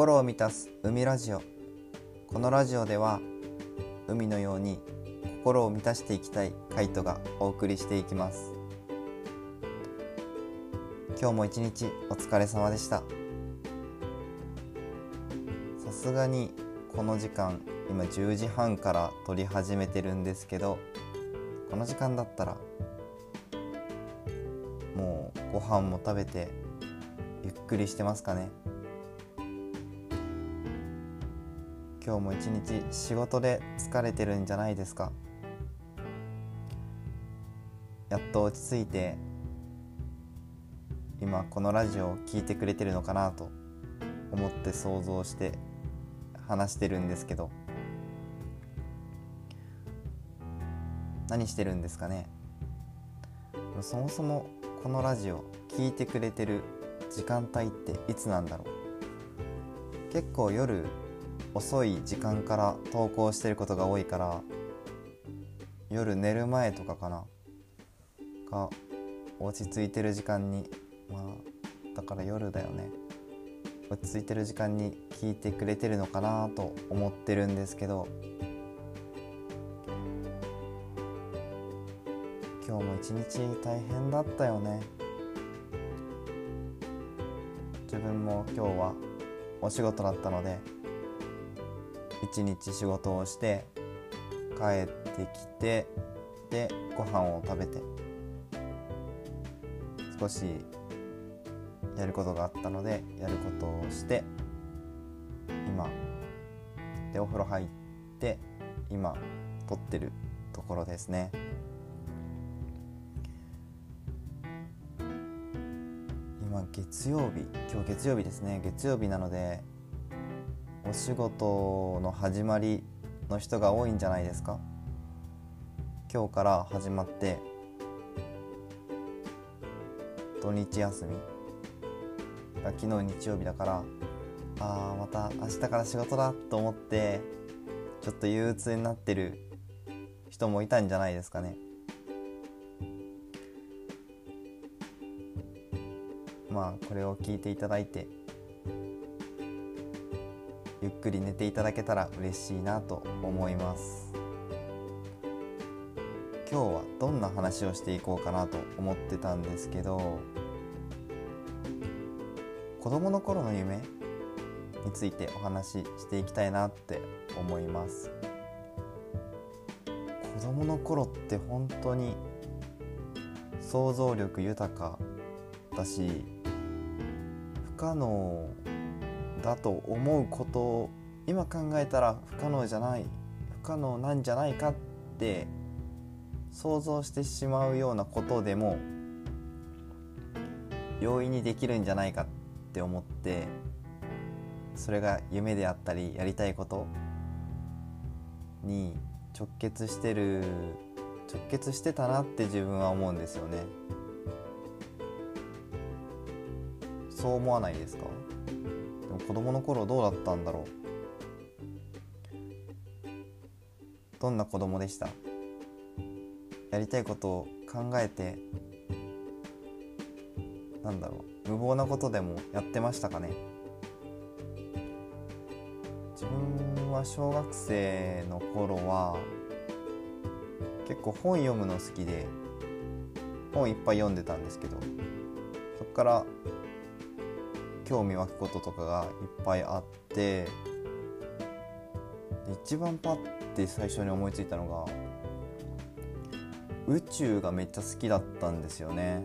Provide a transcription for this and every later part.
心を満たす海ラジオ。このラジオでは海のように心を満たしていきたいカイトがお送りしていきます。今日も一日お疲れ様でした。さすがにこの時間今10時半から撮り始めてるんですけどこの時間だったらもうご飯も食べてゆっくりしてますかね。今日も一日仕事で疲れてるんじゃないですか？やっと落ち着いて今このラジオを聴いてくれてるのかなと思って想像して話してるんですけど。何してるんですかね？そもそもこのラジオ聴いてくれてる時間帯っていつなんだろう？結構夜遅い時間から投稿してることが多いから夜寝る前とかかなが落ち着いてる時間にまあだから夜だよね。落ち着いてる時間に聞いてくれてるのかなと思ってるんですけど今日も一日大変だったよね。自分も今日はお仕事だったので一日仕事をして帰ってきてでご飯を食べて少しやることがあったのでやることをして今でお風呂入って今撮ってるところですね。今月曜日今日月曜日ですね。月曜日なのでお仕事の始まりの人が多いんじゃないですか？今日から始まって土日休み。昨日日曜日だからあーまた明日から仕事だと思ってちょっと憂鬱になってる人もいたんじゃないですかね。まあこれを聞いていただいてゆっくり寝ていただけたら嬉しいなと思います。今日はどんな話をしていこうかなと思ってたんですけど子供の頃の夢についてお話ししていきたいなって思います。子供の頃って本当に想像力豊かだし不可能だと思うことを今考えたら不可能じゃない不可能なんじゃないかって想像してしまうようなことでも容易にできるんじゃないかって思ってそれが夢であったりやりたいことに直結してる直結してたなって自分は思うんですよね。そう思わないですか？子供の頃どうだったんだろう？どんな子供でした？やりたいことを考えてなんだろう？無謀なことでもやってましたかね？自分は小学生の頃は結構本読むの好きで本いっぱい読んでたんですけどそこから興味湧くこととかがいっぱいあって一番パッて最初に思いついたのが宇宙がめっちゃ好きだったんですよね。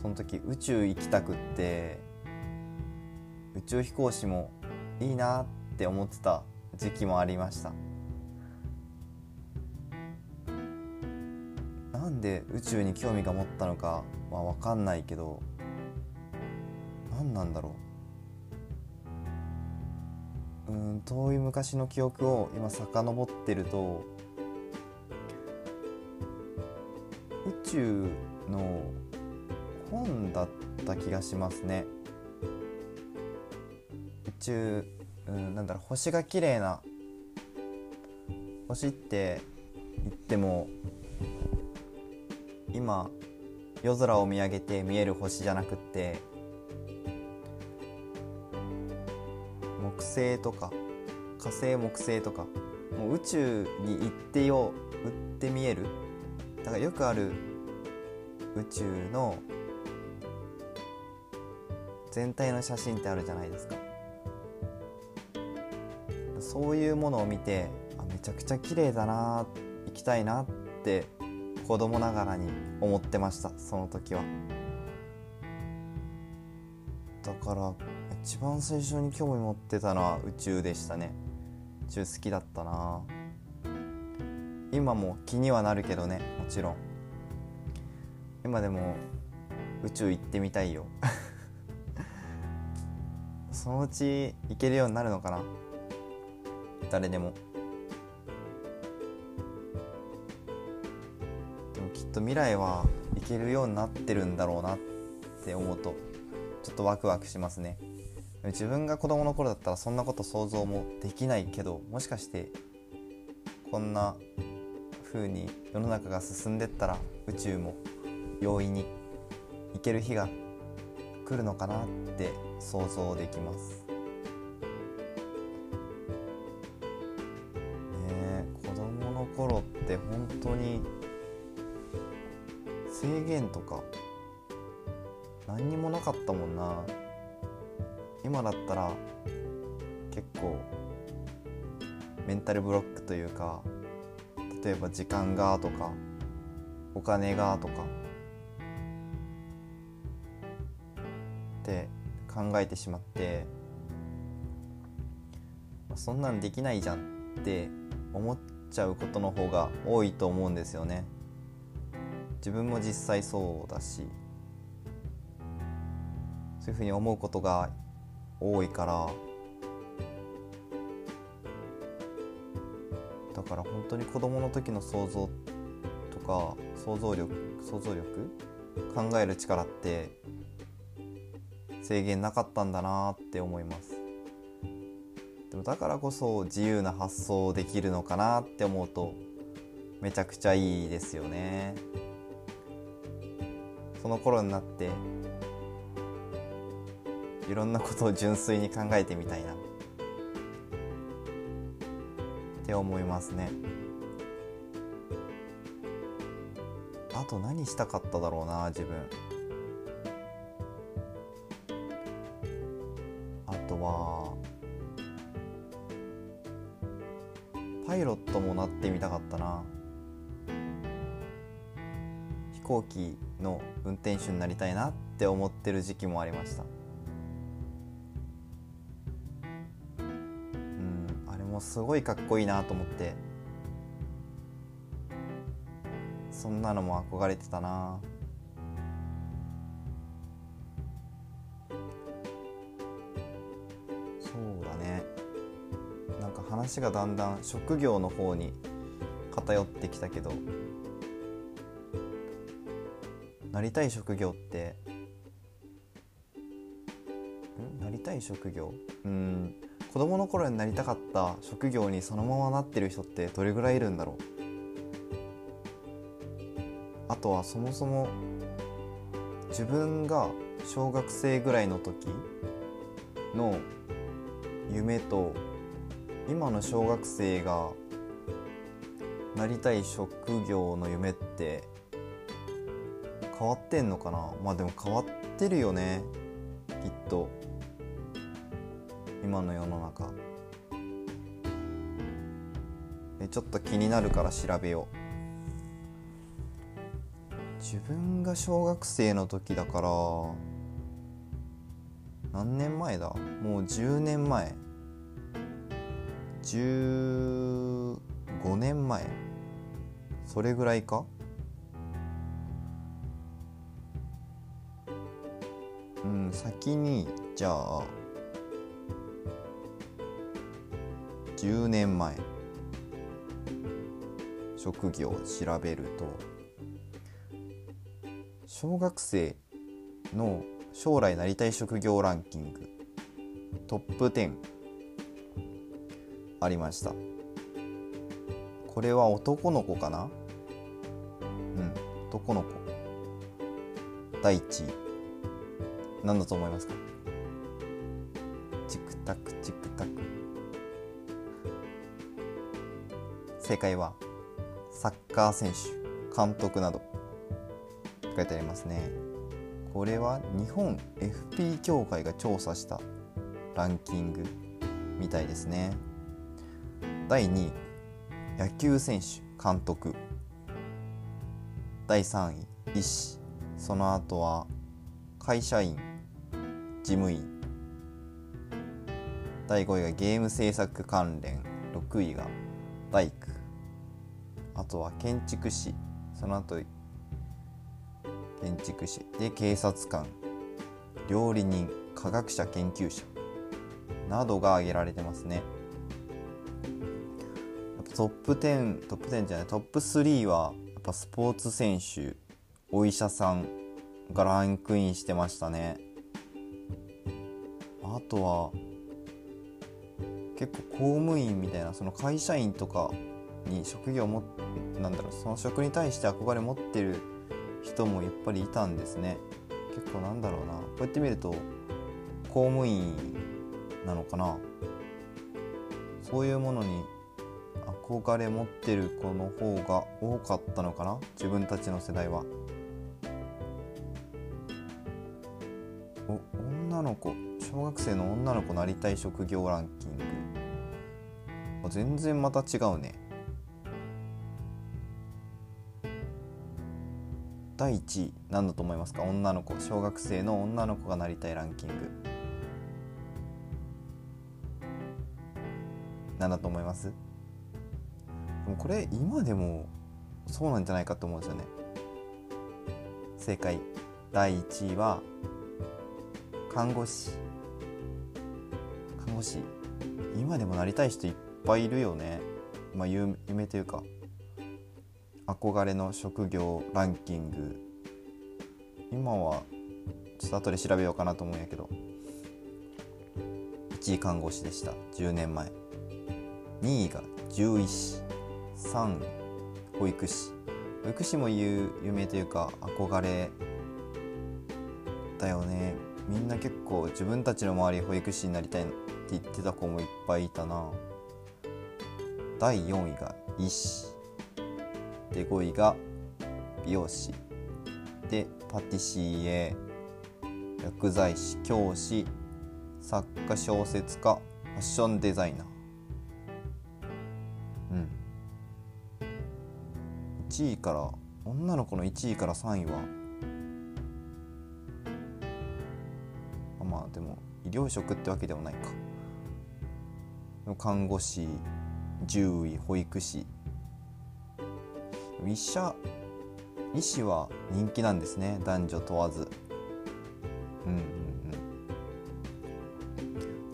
その時宇宙行きたくって宇宙飛行士もいいなって思ってた時期もありました。なんで宇宙に興味が持ったのかは分かんないけど何なんだろう。うん遠い昔の記憶を今遡ってると宇宙の本だった気がしますね。宇宙、うん、なんだろう星が綺麗な星って言っても今夜空を見上げて見える星じゃなくって星とか火星木星とかもう宇宙に行ってよ売って見える。だからよくある宇宙の全体の写真ってあるじゃないですか。そういうものを見てあめちゃくちゃ綺麗だな行きたいなって子供ながらに思ってましたその時は。だから一番最初に興味持ってたのは宇宙でしたね。宇宙好きだったな。今も気にはなるけどねもちろん。今でも宇宙行ってみたいよ。そのうち行けるようになるのかな。誰でも。でもきっと未来は行けるようになってるんだろうなって思うとちょっとワクワクしますね。自分が子供の頃だったらそんなこと想像もできないけどもしかしてこんな風に世の中が進んでったら宇宙も容易に行ける日が来るのかなって想像できます。ね子供の頃って本当に制限とか何にもなかったもんな今だったら結構メンタルブロックというか例えば時間がとかお金がとかって考えてしまってそんなんできないじゃんって思っちゃうことの方が多いと思うんですよね。自分も実際そうだしそういうふうに思うことが多いから。だから本当に子供の時の想像とか想像力想像力考える力って制限なかったんだなって思います。でもだからこそ自由な発想できるのかなって思うとめちゃくちゃいいですよね。その頃になっていろんなことを純粋に考えてみたいな。って思いますね。あと何したかっただろうな自分。あとはパイロットもなってみたかったな。飛行機の運転手になりたいなって思ってる時期もありました。うすごいかっこいいなと思って。そんなのも憧れてたな。そうだね。なんか話がだんだん職業の方に偏ってきたけどなりたい職業ってん？なりたい職業？うん。子供の頃になりたかった職業にそのままなってる人ってどれぐらいいるんだろう？あとはそもそも自分が小学生ぐらいの時の夢と今の小学生がなりたい職業の夢って変わってんのかな？まあでも変わってるよねきっと。今の世の中。えちょっと気になるから調べよう。自分が小学生の時だから何年前だ？もう10年前。15年前。それぐらいか？うん先にじゃあ10年前。職業を調べると小学生の将来なりたい職業ランキングトップ10ありました。これは男の子かな？うん男の子。第1位。何だと思いますか？チクタクチクタク。正解はサッカー選手監督など。書いてありますね。これは日本 FP 協会が調査したランキングみたいですね。第2位野球選手監督。第3位医師。その後は会社員事務員。第5位がゲーム制作関連。6位が大工。あとは建築士。その後建築士。で警察官。料理人。科学者研究者。などが挙げられてますね。トップ10トップ10じゃない。トップ3はやっぱスポーツ選手。お医者さん。がランクインしてましたね。あとは結構公務員みたいなその会社員とかに職業もなんだろうその職に対して憧れ持ってる人もやっぱりいたんですね。結構なんだろうな。こうやって見ると公務員なのかな。そういうものに憧れ持ってる子の方が多かったのかな。自分たちの世代は。お女の子。小学生の女の子なりたい職業ランキング。全然また違うね。第1位何だと思いますか？女の子。小学生の女の子がなりたいランキング。何だと思います？でもこれ今でもそうなんじゃないかと思うんですよね。正解。第1位は看護師。看護師。今でもなりたい人いっぱいいるよね。まあ夢というか。憧れの職業ランキング。今はちょっと後で調べようかなと思うんやけど。1位看護師でした。10年前。2位が獣医師。3位保育士。保育士も有有名というか憧れだよね。みんな結構自分たちの周り保育士になりたいって言ってた子もいっぱいいたな。第4位が医師。で5位が美容師。でパティシエ。薬剤師教師。作家小説家。ファッションデザイナー。うん。1位から女の子の1位から3位はまあでも医療職ってわけでもないか。看護師獣医保育士。医者医師は人気なんですね。男女問わず。うんうん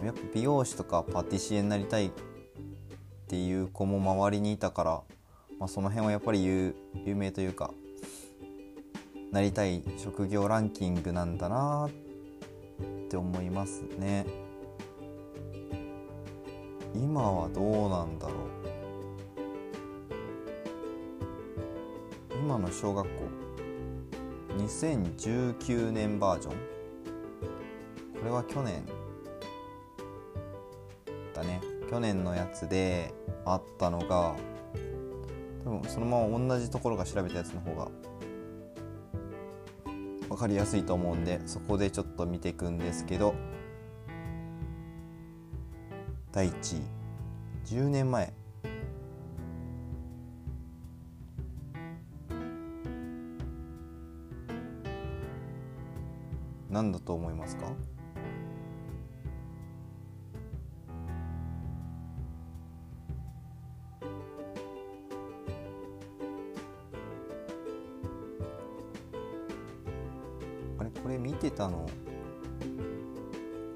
うん。やっぱ美容師とかパティシエになりたいっていう子も周りにいたから、まあ、その辺はやっぱり有有名というかなりたい職業ランキングなんだなって思いますね。今はどうなんだろう。今の小学校2019年バージョン。これは去年。だね。去年のやつであったのが多分そのまま同じところが調べたやつの方が分かりやすいと思うんでそこでちょっと見ていくんですけど。第1位。10年前。何だと思いますか？あれ？これ見てたの？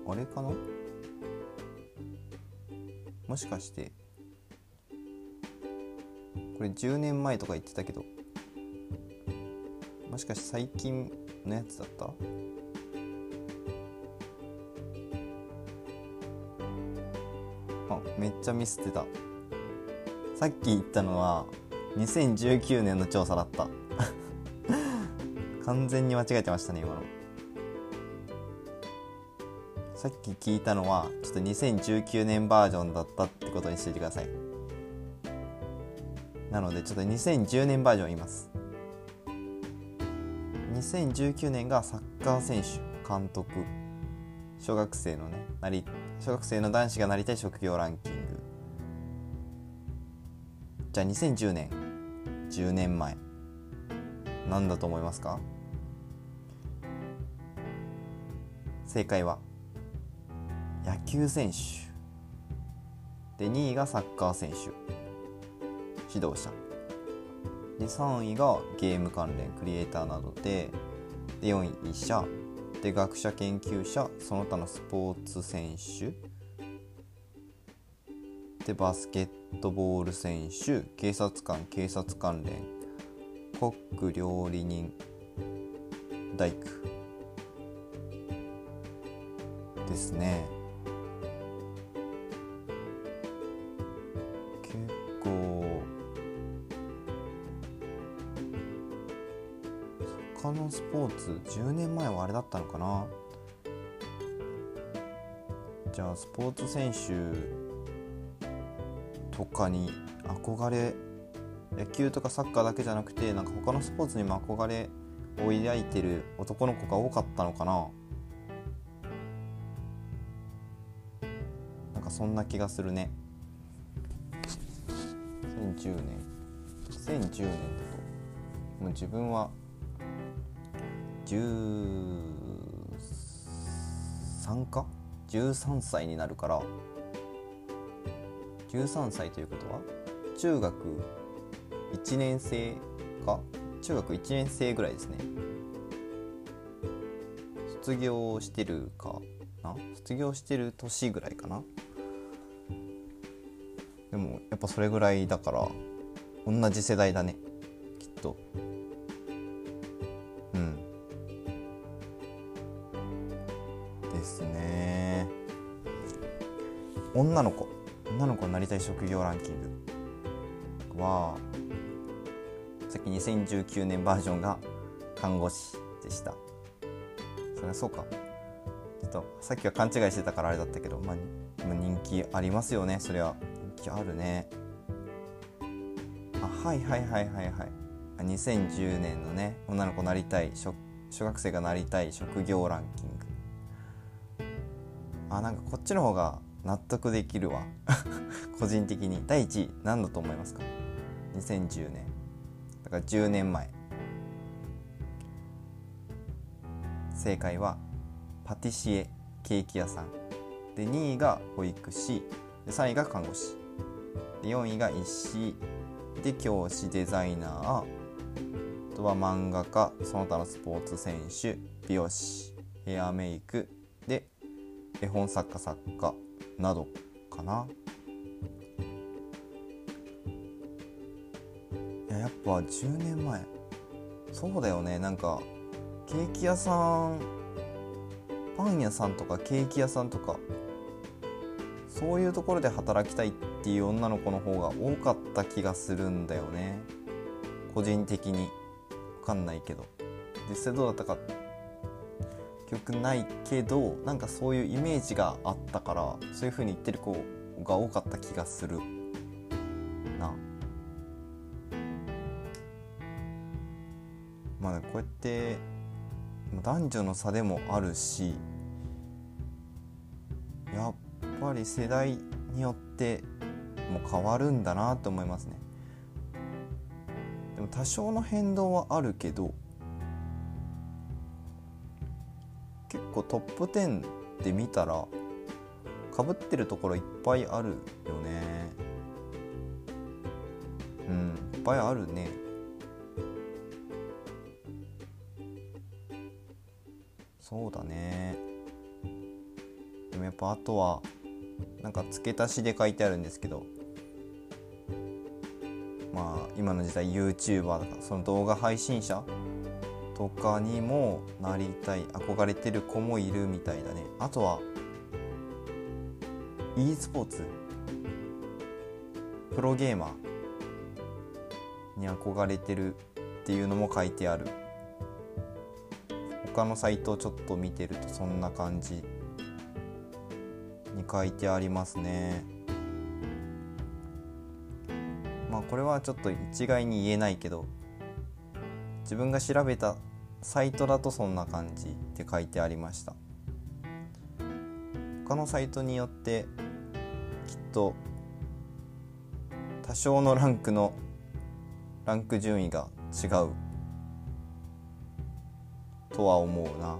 あれかな？もしかして。これ10年前とか言ってたけど。もしかして最近のやつだった？あめっちゃミスってた。さっき言ったのは2019年の調査だった。完全に間違えてましたね今の。さっき聞いたのはちょっと2019年バージョンだったってことにしていてください。なのでちょっと2010年バージョン言います。2019年がサッカー選手監督。小学生のねなり小学生の男子がなりたい職業ランキング。じゃあ2010年10年前何だと思いますか？正解は野球選手。で2位がサッカー選手。指導者。で3位がゲーム関連クリエイターなどで。で4位医者。で学者研究者その他のスポーツ選手でバスケットボール選手警察官警察関連コック料理人大工。ですね。結構他のスポーツ10年はあれだったのかな。じゃあスポーツ選手とかに憧れ野球とかサッカーだけじゃなくてなんか他のスポーツにも憧れを抱いてる男の子が多かったのかな。なんかそんな気がするね。2010年。2010年だと。もう自分は13か？13歳になるから。13歳ということは？中学1年生か？中学1年生ぐらいですね。卒業してるかな？卒業してる年ぐらいかな？でもやっぱそれぐらいだから同じ世代だね。職業ランキングはさっき2019年バージョンが看護師でした。それはそうか。ちょっとさっきは勘違いしてたからあれだったけど、まあ、人気ありますよね。それは人気あるね。あはいはいはいはいはい。2010年のね女の子なりたい小学生がなりたい職業ランキング。あなんかこっちの方が納得できるわ。個人的に。第1位何だと思いますか？2010年。だから10年前。正解はパティシエケーキ屋さん。で2位が保育士。で3位が看護師。で4位が医師。で教師デザイナー。あとは漫画家その他のスポーツ選手美容師ヘアメイク。で絵本作家作家。などかな。いややっぱ10年前。そうだよね。なんかケーキ屋さんパン屋さんとかケーキ屋さんとかそういうところで働きたいっていう女の子の方が多かった気がするんだよね。個人的に。分かんないけど。実際どうだったか記憶ないけどなんかそういうイメージがあったからそういう風に言ってる子が多かった気がするな。まあ、こうやって男女の差でもあるしやっぱり世代によっても変わるんだなと思いますね。でも多少の変動はあるけど構トップ10で見たらかぶってるところいっぱいあるよね。うんいっぱいあるね。そうだね。でもやっぱあとはなんか付け足しで書いてあるんですけどまあ今の時代 YouTuber とかその動画配信者とかにもなりたい憧れてる子もいるみたいだね。あとは e スポーツ。プロゲーマー。に憧れてるっていうのも書いてある。他のサイトをちょっと見てるとそんな感じに書いてありますね。まあこれはちょっと一概に言えないけど自分が調べたサイトだとそんな感じって書いてありました。他のサイトによってきっと多少のランクのランク順位が違う。とは思うな。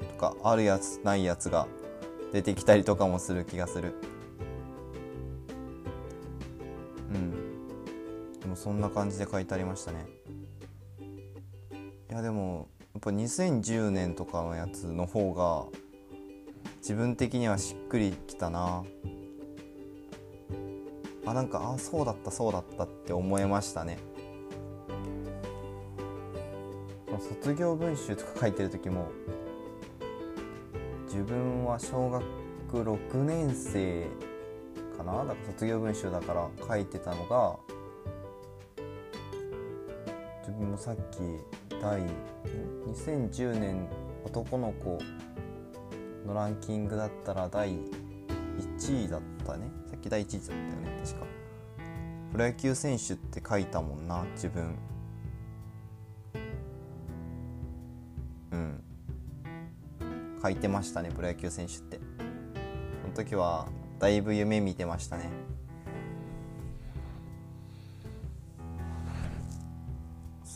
とかあるやつないやつが出てきたりとかもする気がする。うん。でもそんな感じで書いてありましたね。いやでもやっぱ2010年とかのやつの方が自分的にはしっくりきたな。あなんかあそうだったそうだったって思いましたね。卒業文集とか書いてる時も自分は小学6年生かな？だから卒業文集だから書いてたのが自分もさっき第2010年男の子のランキングだったら第1位だったね。さっき第1位だったよね。確か。プロ野球選手って書いたもんな自分。うん。書いてましたねプロ野球選手って。その時はだいぶ夢見てましたね。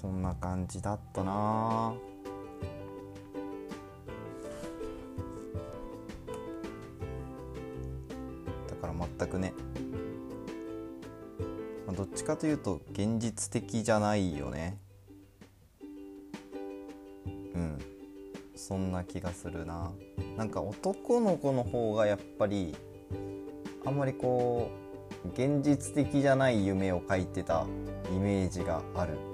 そんな感じだったな。だから全くね、まあ、どっちかというと現実的じゃないよね。うん。そんな気がするな。なんか男の子の方がやっぱりあんまりこう現実的じゃない夢を描いてたイメージがある。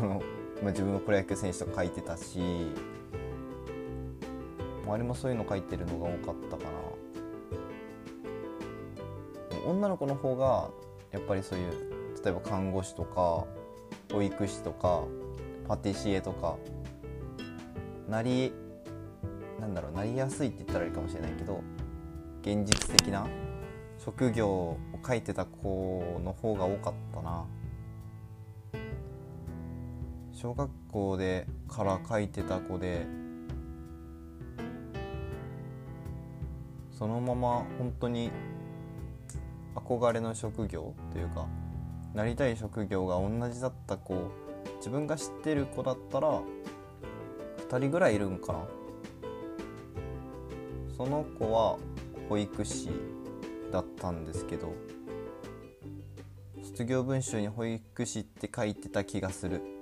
その、まあ、自分もプロ野球選手とか書いてたし周りもそういうの書いてるのが多かったかな。女の子の方がやっぱりそういう例えば看護師とか保育士とかパティシエとかなりなんだろうなりやすいって言ったらいいかもしれないけど現実的な職業を書いてた子の方が多かった。小学校でから書いてた子でそのまま本当に憧れの職業というかなりたい職業が同じだった子自分が知ってる子だったら2人ぐらいいるんかな。その子は保育士だったんですけど卒業文集に保育士って書いてた気がする。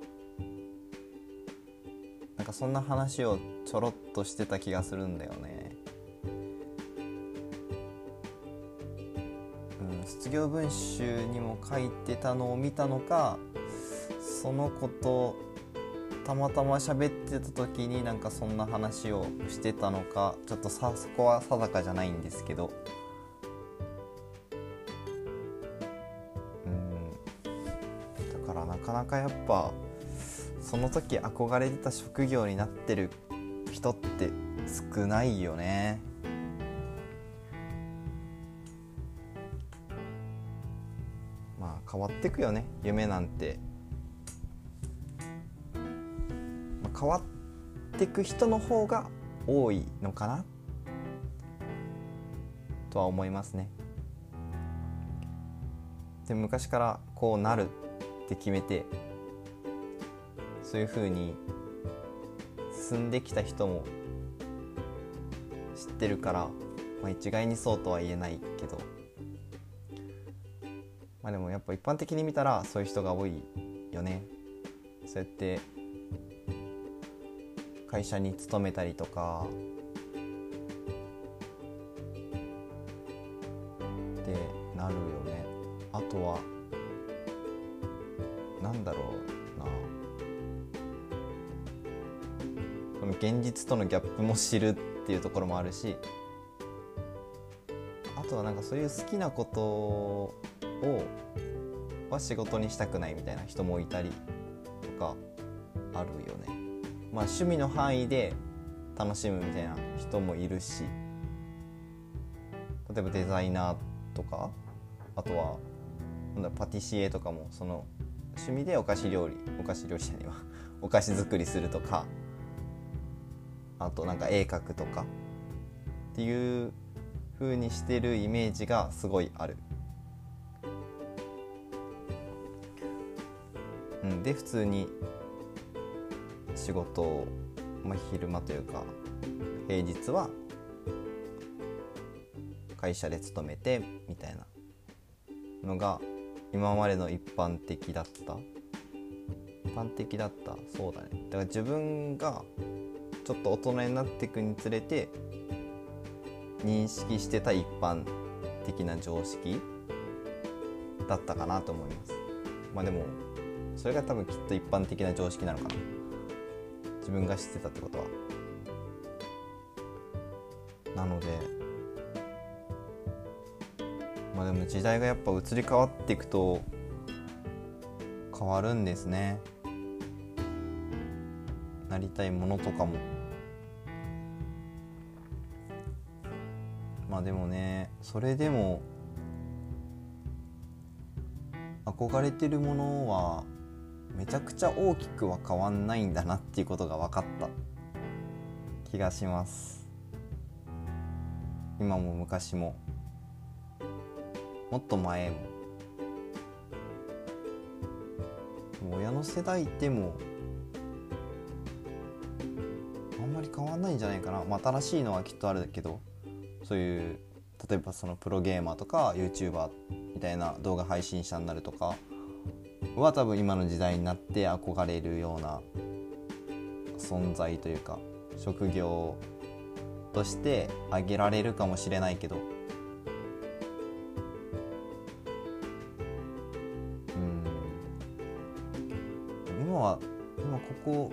かそんな話をちょろっとしてた気がするんだよね。うん卒業文集にも書いてたのを見たのかその子とたまたま喋ってた時になんかそんな話をしてたのかちょっとさそこは定かじゃないんですけど。うん。だからなかなかやっぱその時憧れてた職業になってる人って少ないよね。まあ変わってくよね。夢なんて。まあ変わってく人の方が多いのかな。とは思いますね。で昔からこうなるって決めてそういうふうに進んできた人も知ってるから、まあ、一概にそうとは言えないけどまあでもやっぱ一般的に見たらそういう人が多いよね。そうやって会社に勤めたりとかの現実とのギャップも知るっていうところもあるしあとはなんかそういう好きなことをは仕事にしたくないみたいな人もいたりとかあるよね。まあ、趣味の範囲で楽しむみたいな人もいるし例えばデザイナーとかあとはなんだパティシエとかもその趣味でお菓子料理お菓子料理者にはお菓子作りするとかあとなんか絵描くとかっていう風にしてるイメージがすごいある。うん、で普通に仕事を、まあ、昼間というか平日は会社で勤めてみたいなのが今までの一般的だった。一般的だった。そうだね。だから自分がちょっと大人になっていくにつれて認識してた一般的な常識だったかなと思います。まあでもそれが多分きっと一般的な常識なのかな。自分が知ってたってことは。なのでまあでも時代がやっぱ移り変わっていくと変わるんですね。なりたいものとかも。あでもねそれでも憧れてるものはめちゃくちゃ大きくは変わんないんだなっていうことが分かった気がします。今も昔も。もっと前も。も親の世代でもあんまり変わんないんじゃないかな、まあ、新しいのはきっとあるけど。そういう例えばそのプロゲーマーとか YouTuber みたいな動画配信者になるとかは多分今の時代になって憧れるような存在というか職業として挙げられるかもしれないけど。うん。今は今ここ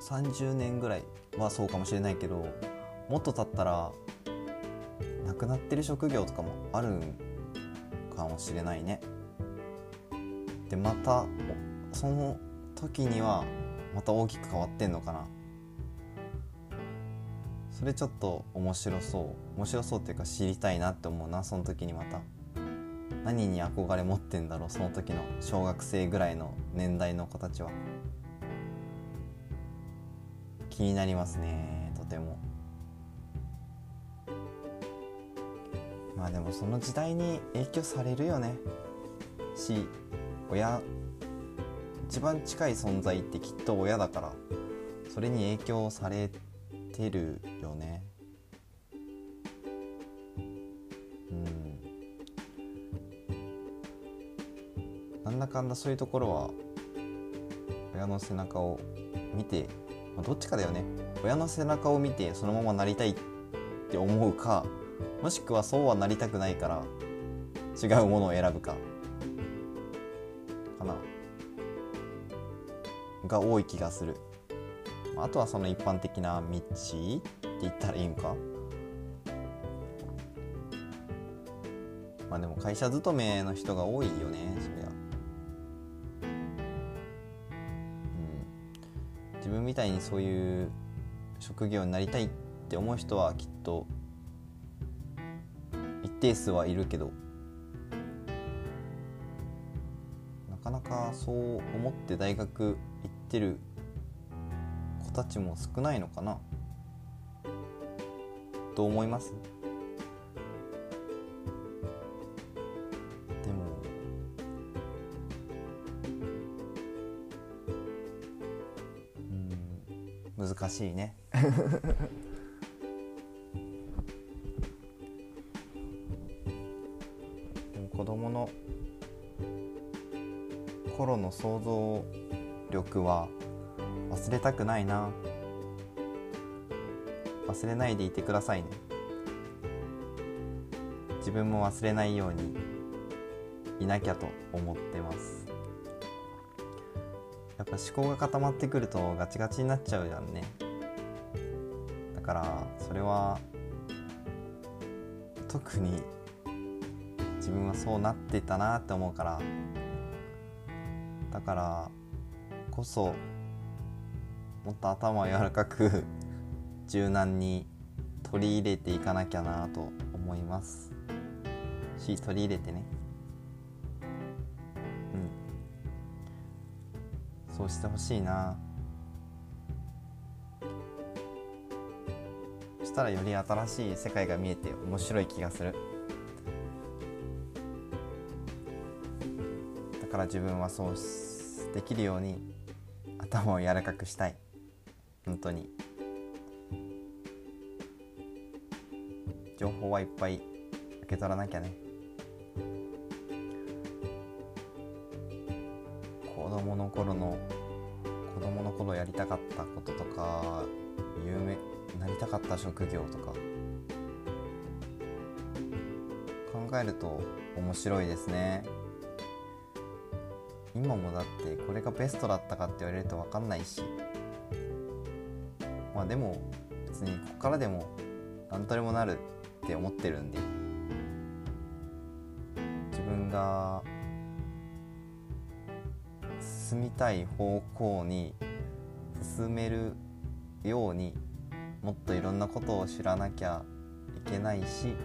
30年ぐらいはそうかもしれないけどもっと経ったらなくなってる職業とかもあるかもしれないね。でまたその時にはまた大きく変わってんのかな。それちょっと面白そう。面白そうっていうか知りたいなって思うなその時にまた。何に憧れ持ってんだろうその時の小学生ぐらいの年代の子たちは。気になりますねとても。まあでもその時代に影響されるよね。し親一番近い存在ってきっと親だからそれに影響されてるよね。うん。なんだかんだそういうところは親の背中を見て、どっちかだよね。親の背中を見てそのままなりたいって思うかもしくはそうはなりたくないから違うものを選ぶかかな。が多い気がする。あとはその一般的な道って言ったらいいんか。まあでも会社勤めの人が多いよねそりゃ。うん。自分みたいにそういう職業になりたいって思う人はきっと定数はいるけどなかなかそう思って大学行ってる子たちも少ないのかなどう思います。でもうん難しいね。の想像力は忘れたくないな。忘れないでいてくださいね。自分も忘れないようにいなきゃと思ってます。やっぱ思考が固まってくるとガチガチになっちゃうじゃんね。だからそれは特に自分はそうなってたなって思うからだからこそもっと頭を柔らかく 柔軟に取り入れていかなきゃなと思います。し取り入れてね。うん。そうしてほしいな。そしたらより新しい世界が見えて面白い気がする。だから自分はそうできるように頭を柔らかくしたい。本当に。情報はいっぱい受け取らなきゃね。子供の頃の子供の頃やりたかったこととか夢なりたかった職業とか。考えると面白いですね。今もだってこれがベストだったかって言われると分かんないし。まあでも別にここからでも何とでもなるって思ってるんで。自分が進みたい方向に進めるようにもっといろんなことを知らなきゃいけないしい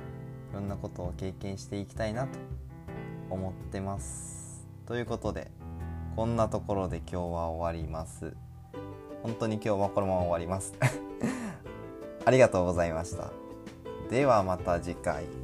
ろんなことを経験していきたいなと思ってます。ということでこんなところで今日は終わります。本当に今日はこのまま終わります。ありがとうございました。ではまた次回。